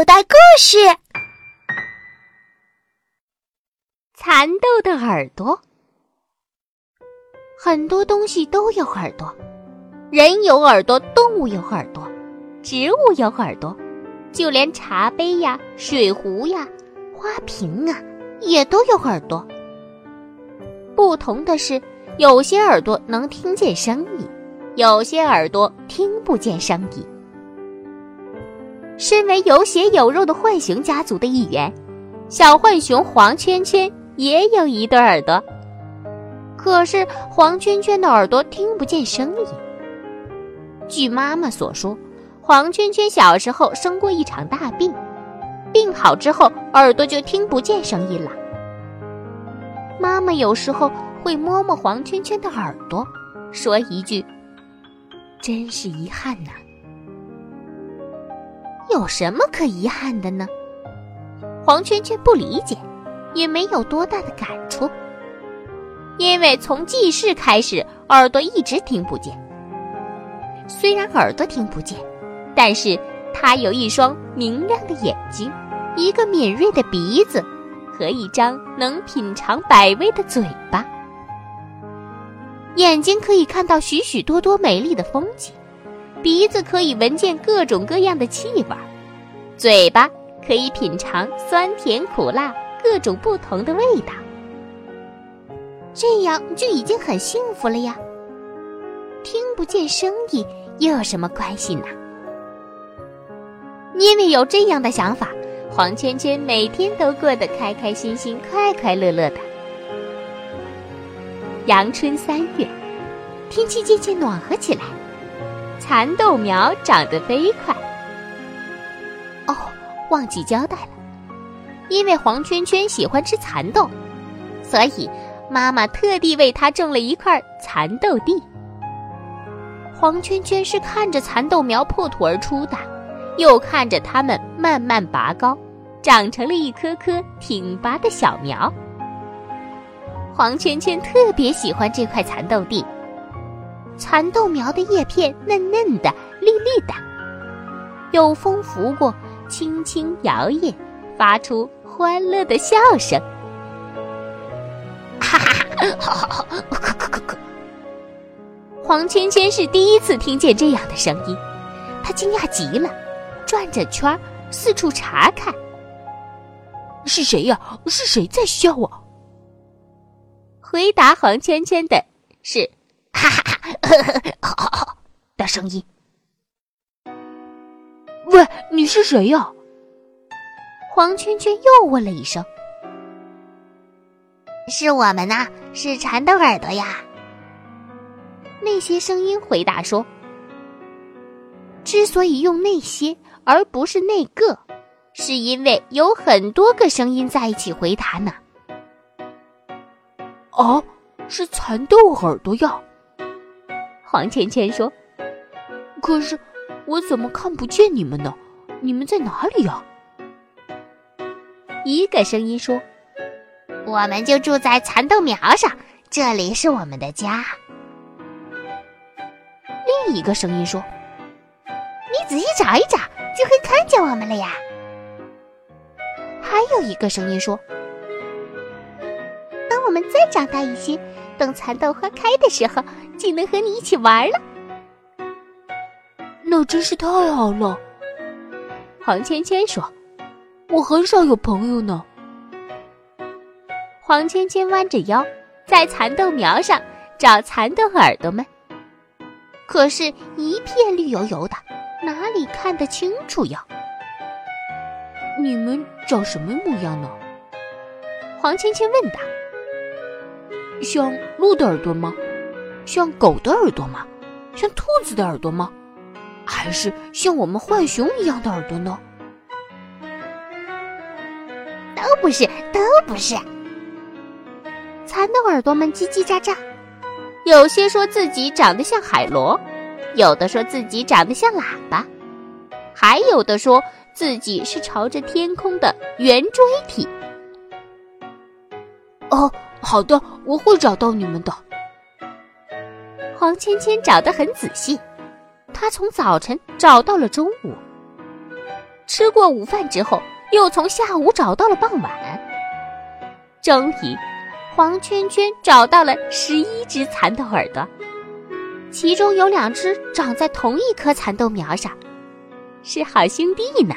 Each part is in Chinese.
口袋故事：蚕豆的耳朵。很多东西都有耳朵，人有耳朵，动物有耳朵，植物有耳朵，就连茶杯呀、水壶呀、花瓶啊，也都有耳朵。不同的是，有些耳朵能听见声音，有些耳朵听不见声音。身为有血有肉的浣熊家族的一员，小浣熊黄圈圈也有一对耳朵。可是黄圈圈的耳朵听不见声音。据妈妈所说，黄圈圈小时候生过一场大病，病好之后耳朵就听不见声音了。妈妈有时候会摸摸黄圈圈的耳朵，说一句：“真是遗憾呐。”有什么可遗憾的呢？黄圈圈不理解，也没有多大的感触。因为从记事开始，耳朵一直听不见。虽然耳朵听不见，但是它有一双明亮的眼睛，一个敏锐的鼻子，和一张能品尝百味的嘴巴。眼睛可以看到许许多多美丽的风景，鼻子可以闻见各种各样的气味，嘴巴可以品尝酸甜苦辣各种不同的味道。这样就已经很幸福了呀。听不见声音又有什么关系呢？因为有这样的想法，黄圈圈每天都过得开开心心、快快乐乐的。阳春三月，天气渐渐暖和起来，蚕豆苗长得飞快。忘记交代了，因为黄圈圈喜欢吃蚕豆，所以。妈妈特地为他种了一块蚕豆地。黄圈圈是看着蚕豆苗破土而出的，又看着它们慢慢拔高，长成了一棵棵挺拔的小苗。黄圈圈特别喜欢这块蚕豆地，蚕豆苗的叶片嫩嫩的、绿绿的，有风拂过，轻轻摇曳，发出欢乐的笑声。哈哈哈！可可可可！黄圈圈是第一次听见这样的声音，他惊讶极了，转着圈四处查看。是谁呀？是谁在笑啊？回答黄圈圈的是“哈哈哈哈哈” 的声音。喂，你是谁呀？黄圈圈又问了一声。是我们呐，是蚕豆耳朵呀。那些声音回答说：“之所以用那些而不是那个，是因为有很多个声音在一起回答呢。”哦，是蚕豆耳朵呀。黄圈圈说：“可是我怎么看不见你们呢？你们在哪里呀？”一个声音说。我们就住在蚕豆苗上，这里是我们的家。另一个声音说：“你仔细找一找，就会看见我们了呀。”还有一个声音说：“等我们再长大一些，等蚕豆花开的时候，就能和你一起玩了。”那真是太好了。黄芊芊说：“我很少有朋友呢。”黄芊芊弯着腰，在蚕豆苗上找蚕豆耳朵们，可是，一片绿油油的，哪里看得清楚呀？你们长什么模样呢？黄芊芊问道。像鹿的耳朵吗？像狗的耳朵吗？像兔子的耳朵吗？还是像我们浣熊一样的耳朵呢？都不是，都不是。蚕的耳朵们叽叽喳喳，有些说自己长得像海螺，有的说自己长得像喇叭，还有的说自己是朝着天空的圆锥体。哦，好的，我会找到你们的。黄芊芊找得很仔细，她从早晨找到了中午，吃过午饭之后，又从下午找到了傍晚。终于，黄圈圈找到了十一只蚕豆耳朵，其中有两只长在同一棵蚕豆苗上，是好兄弟呢。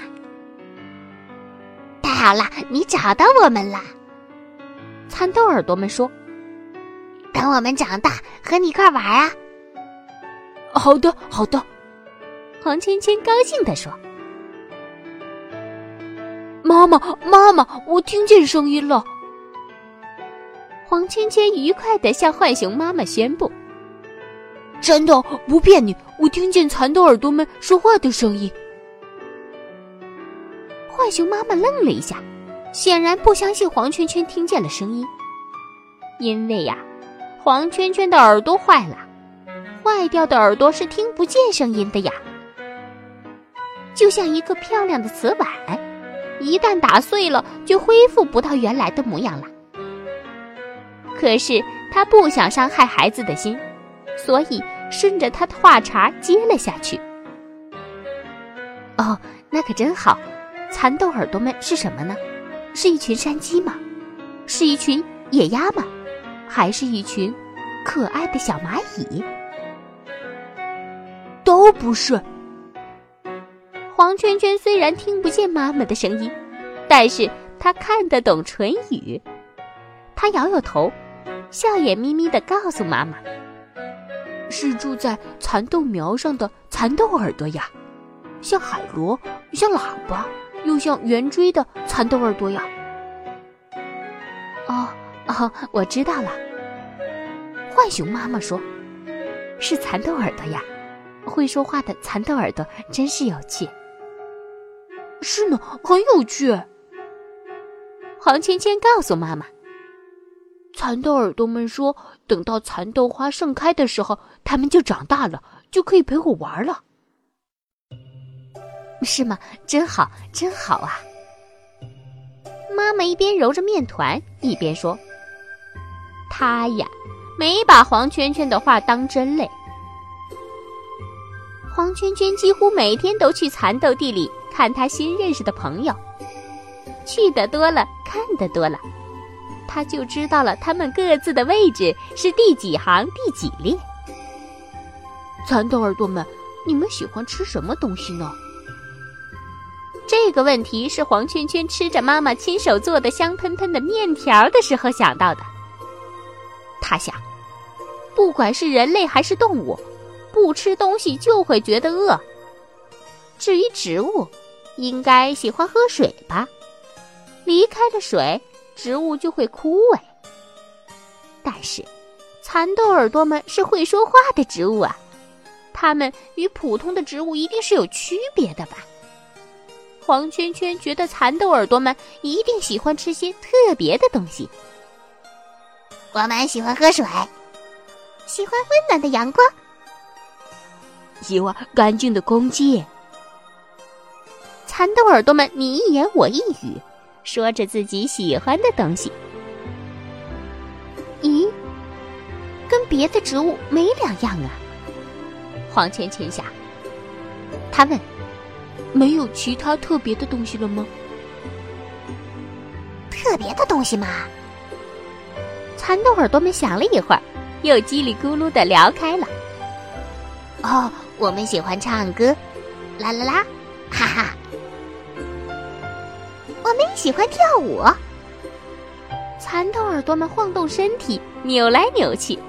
太好了，你找到我们了！蚕豆耳朵们说：“等我们长大，和你一块玩啊！”好的，好的。黄圈圈高兴地说：“妈妈，妈妈，我听见声音了。”黄圈圈愉快地向浣熊妈妈宣布：“真的，不骗你，我听见蚕豆耳朵们说话的声音。”浣熊妈妈愣了一下，显然不相信黄圈圈听见了声音，因为呀，黄圈圈的耳朵坏了，坏掉的耳朵是听不见声音的呀，就像一个漂亮的瓷碗，一旦打碎了，就恢复不到原来的模样了。可是他不想伤害孩子的心，所以顺着他的话茬接了下去。哦，那可真好。蚕豆耳朵们是什么呢？是一群山鸡吗？是一群野鸭吗？还是一群可爱的小蚂蚁？都不是。黄圈圈虽然听不见妈妈的声音，但是他看得懂唇语。他摇摇头，笑眼眯眯的告诉妈妈：“是住在蚕豆苗上的蚕豆耳朵呀，像海螺，像喇叭。”又像圆锥的蚕豆耳朵呀！哦哦，我知道了。浣熊妈妈说：“是蚕豆耳朵呀，会说话的蚕豆耳朵真是有趣。”是呢，很有趣。黄芊芊告诉妈妈：“蚕豆耳朵们说，等到蚕豆花盛开的时候，它们就长大了，就可以陪我玩了。”是吗？真好，真好啊！妈妈一边揉着面团，一边说：“她呀，没把黄圈圈的话当真嘞。黄圈圈几乎每天都去蚕豆地里看他新认识的朋友，去的多了，看的多了，他就知道了他们各自的位置是第几行第几列。蚕豆耳朵们，你们喜欢吃什么东西呢？”这个问题是黄圈圈吃着妈妈亲手做的香喷喷的面条的时候想到的。他想，不管是人类还是动物，不吃东西就会觉得饿。至于植物，应该喜欢喝水吧？离开了水，植物就会枯萎。但是，蚕豆耳朵们是会说话的植物啊，它们与普通的植物一定是有区别的吧？黄圈圈觉得蚕豆耳朵们一定喜欢吃些特别的东西。我们喜欢喝水，喜欢温暖的阳光，喜欢干净的空气。蚕豆耳朵们你一言我一语，说着自己喜欢的东西。咦，跟别的植物没两样啊！黄圈圈想，他问。没有其他特别的东西了吗？特别的东西吗？蚕豆耳朵们想了一会儿，又叽里咕噜的聊开了。哦，我们喜欢唱歌，啦啦啦，哈哈。我们喜欢跳舞。蚕豆耳朵们晃动身体，扭来扭去，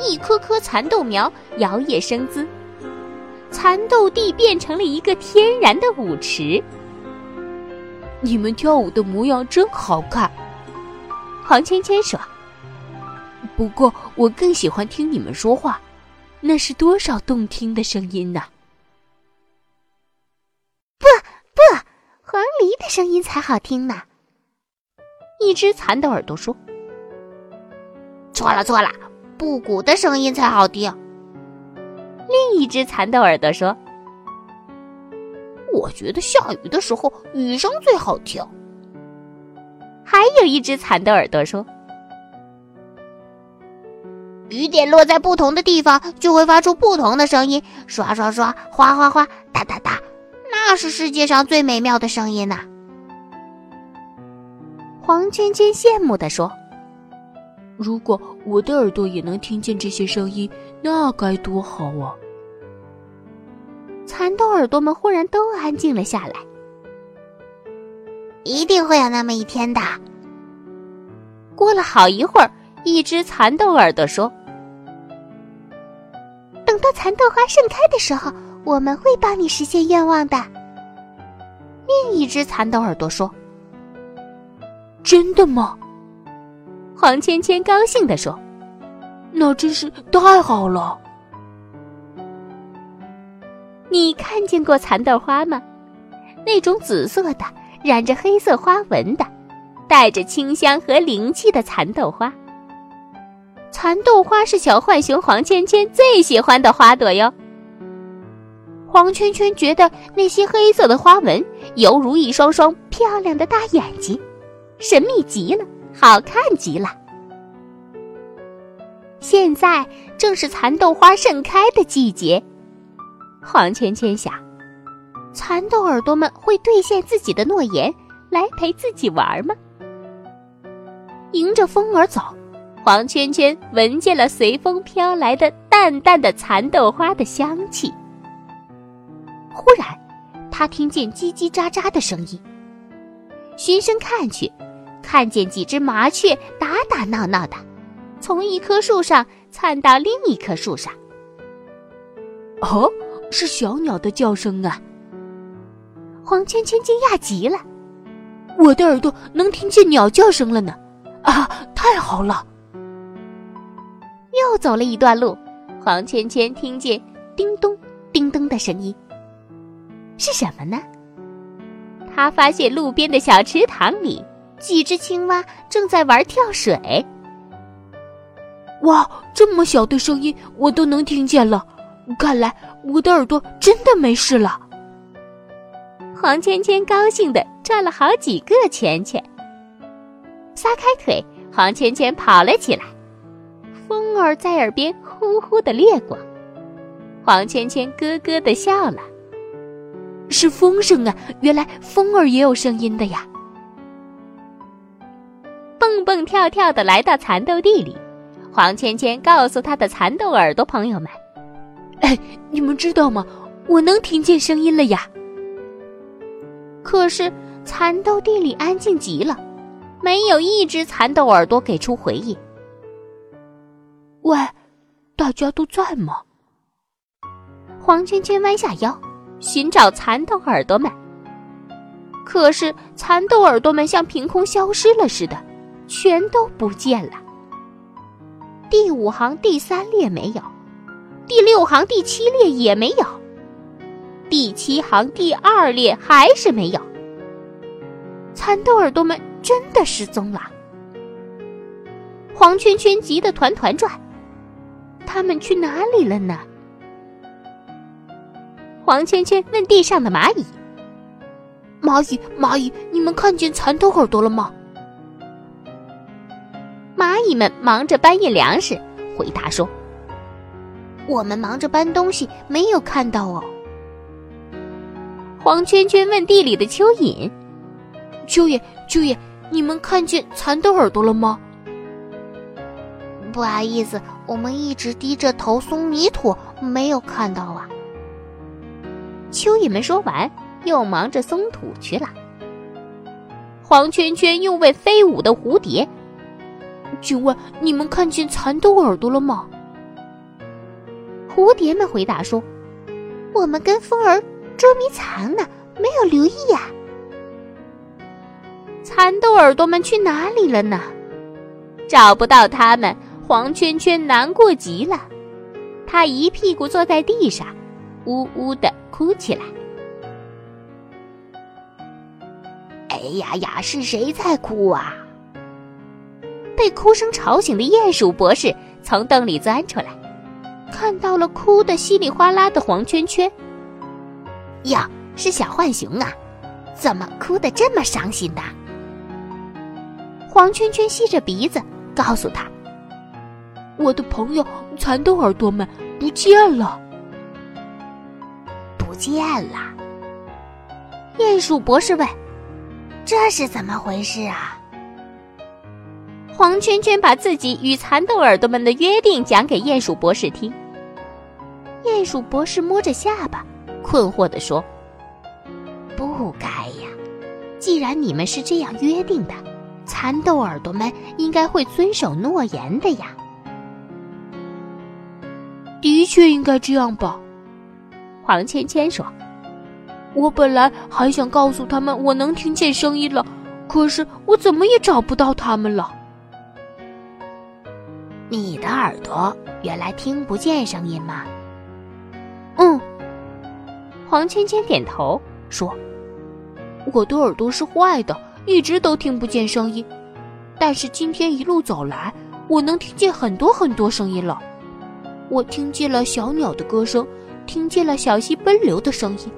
一颗颗蚕豆苗摇曳生姿。蚕豆地变成了一个天然的舞池。你们跳舞的模样真好看，黄芊芊说。不过我更喜欢听你们说话，那是多少动听的声音呐！不声音才好听呢。一只蚕豆耳朵说。错了错了，布谷的声音才好听。另一只蚕豆耳朵说：“我觉得下雨的时候雨声最好听。”还有一只蚕豆耳朵说：“雨点落在不同的地方，就会发出不同的声音，刷刷刷，哗哗哗，哒哒哒，那是世界上最美妙的声音呐！圈圈羡慕地说：“如果我的耳朵也能听见这些声音，那该多好啊！”蚕豆耳朵们忽然都安静了下来。一定会有那么一天的。过了好一会儿，一只蚕豆耳朵说：“等到蚕豆花盛开的时候，我们会帮你实现愿望的。”另一只蚕豆耳朵说：“真的吗？”黄芊芊高兴地说：“那真是太好了。”你看见过蚕豆花吗？那种紫色的。染着黑色花纹的，带着清香和灵气的蚕豆花。蚕豆花是小浣熊黄芊芊最喜欢的花朵哟。黄圈圈觉得那些黑色的花纹犹如一双双漂亮的大眼睛，神秘极了，好看极了。现在正是蚕豆花盛开的季节，黄芊芊想。蚕豆耳朵们会兑现自己的诺言，来陪自己玩吗？迎着风儿走，黄圈圈闻见了随风飘来的淡淡的蚕豆花的香气。忽然，他听见叽叽喳喳的声音，循声看去，看见几只麻雀打打闹闹的，从一棵树上窜到另一棵树上。哦，是小鸟的叫声啊！黄圈圈惊讶极了，我的耳朵能听见鸟叫声了呢！啊，太好了！又走了一段路，黄圈圈听见叮咚叮咚的声音，是什么呢？他发现路边的小池塘里，几只青蛙正在玩跳水。哇，这么小的声音我都能听见了，看来我的耳朵真的没事了。黄芊芊高兴的转了好几个圈圈，撒开腿，黄芊芊跑了起来。风儿在耳边呼呼的掠过，黄芊芊咯咯的笑了。是风声啊，原来风儿也有声音的呀！蹦蹦跳跳的来到蚕豆地里，黄芊芊告诉他的蚕豆耳朵朋友们：“哎，你们知道吗？我能听见声音了呀！”可是蚕豆地里安静极了，没有一只蚕豆耳朵给出回应。喂，大家都在吗？黄芊芊弯下腰，寻找蚕豆耳朵们。可是蚕豆耳朵们像凭空消失了似的，全都不见了。第五行第三列没有，第六行第七列也没有。第七行第二列还是没有，蚕豆耳朵们真的失踪了。黄圈圈急得团团转，他们去哪里了呢？黄圈圈问地上的蚂蚁：“蚂蚁，蚂蚁，你们看见蚕豆耳朵了吗？”蚂蚁们忙着搬运粮食，回答说：“我们忙着搬东西，没有看到哦。”黄圈圈问地里的蚯蚓：“蚯蚓，蚯蚓，你们看见蚕豆耳朵了吗？”不好意思，我们一直低着头松泥土，没有看到啊。蚯蚓们说完，又忙着松土去了。黄圈圈又问飞舞的蝴蝶：“请问你们看见蚕豆耳朵了吗？”蝴蝶们回答说：“我们跟风儿。”捉迷藏呢，没有留意呀。蚕豆耳朵们去哪里了呢？找不到它们，黄圈圈难过极了。他一屁股坐在地上，呜呜的哭起来。哎呀呀，是谁在哭啊？被哭声吵醒的鼹鼠博士从洞里钻出来，看到了哭得稀里哗啦的黄圈圈。呀，是小浣熊啊！怎么哭得这么伤心的？黄圈圈吸着鼻子，告诉他：“我的朋友蚕豆耳朵们不见了，见了。”鼹鼠博士问：“这是怎么回事啊？”黄圈圈把自己与蚕豆耳朵们的约定讲给鼹鼠博士听。鼹鼠博士摸着下巴，困惑地说：“不该呀！既然你们是这样约定的，蚕豆耳朵们应该会遵守诺言的呀。”的确应该这样吧，黄芊芊说：“我本来还想告诉他们我能听见声音了，可是我怎么也找不到他们了。”你的耳朵原来听不见声音吗？嗯，黄芊芊点头说：“我的耳朵是坏的，一直都听不见声音。但是今天一路走来，我能听见很多很多声音了。我听见了小鸟的歌声，听见了小溪奔流的声音，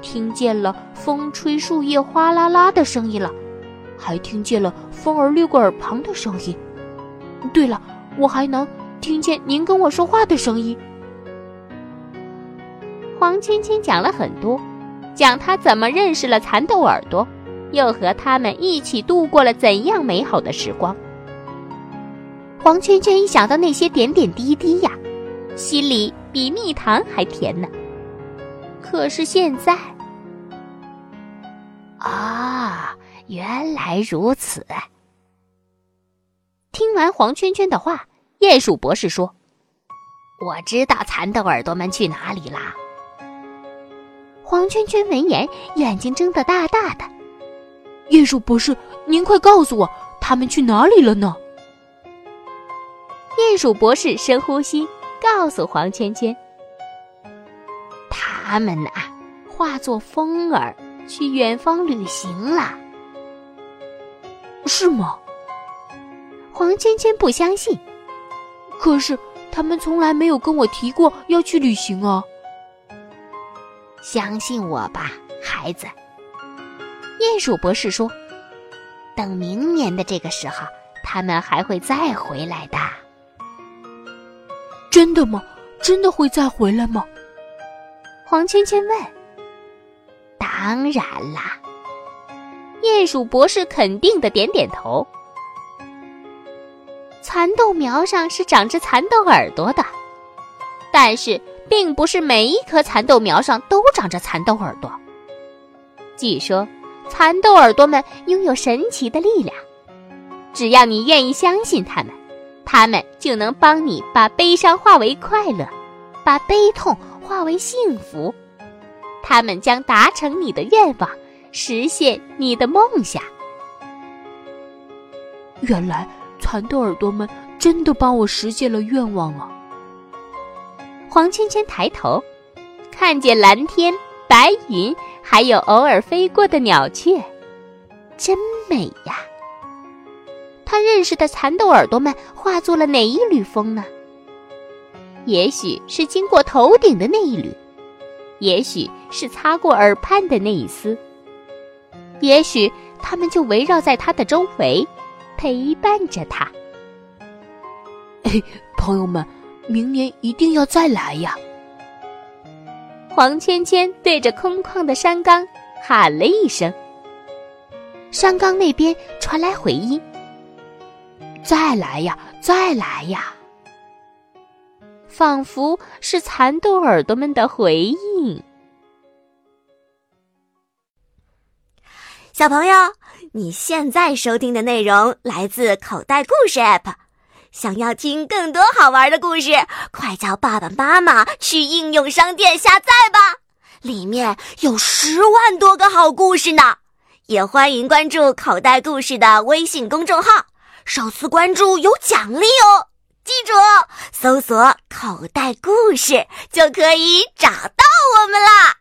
听见了风吹树叶哗啦啦的声音了，还听见了风儿掠过耳旁的声音。对了。”我还能听见您跟我说话的声音。黄芊芊讲了很多，讲她怎么认识了蚕豆耳朵，又和他们一起度过了怎样美好的时光。黄芊芊一想到那些点点滴滴呀，心里比蜜糖还甜呢。可是现在，啊，原来如此。听完黄圈圈的话，鼹鼠博士说：“我知道蚕豆耳朵们去哪里啦。”黄圈圈闻言，眼睛睁得大大的。鼹鼠博士，您快告诉我，他们去哪里了呢？鼹鼠博士深呼吸，告诉黄芊芊：“他们呐，化作风儿去远方旅行了。”是吗？黄芊芊不相信，可是他们从来没有跟我提过要去旅行啊！相信我吧，孩子。鼹鼠博士说：“等明年的这个时候，他们还会再回来的。”真的吗？真的会再回来吗？黄圈圈问。“当然啦！”鼹鼠博士肯定的点点头。蚕豆苗上是长着蚕豆耳朵的，但是并不是每一棵蚕豆苗上都长着蚕豆耳朵。据说，蚕豆耳朵们拥有神奇的力量，只要你愿意相信它们，它们就能帮你把悲伤化为快乐，把悲痛化为幸福。他们将达成你的愿望，实现你的梦想。原来。蚕豆耳朵们真的帮我实现了愿望啊！黄圈圈抬头，看见蓝天、白云，还有偶尔飞过的鸟雀，真美呀！他认识的蚕豆耳朵们化作了哪一缕风呢？也许是经过头顶的那一缕，也许是擦过耳畔的那一丝，也许它们就围绕在他的周围。陪伴着他，哎，朋友们，明年一定要再来呀！黄芊芊对着空旷的山岗喊了一声，山岗那边传来回音：“再来呀，再来呀！”仿佛是蚕豆耳朵们的回应。小朋友。你现在收听的内容来自口袋故事 App，想要听更多好玩的故事，快叫爸爸妈妈去应用商店下载吧，里面有十万多个好故事呢。也欢迎关注口袋故事的微信公众号，首次关注有奖励哦。记住，搜索“口袋故事”就可以找到我们啦。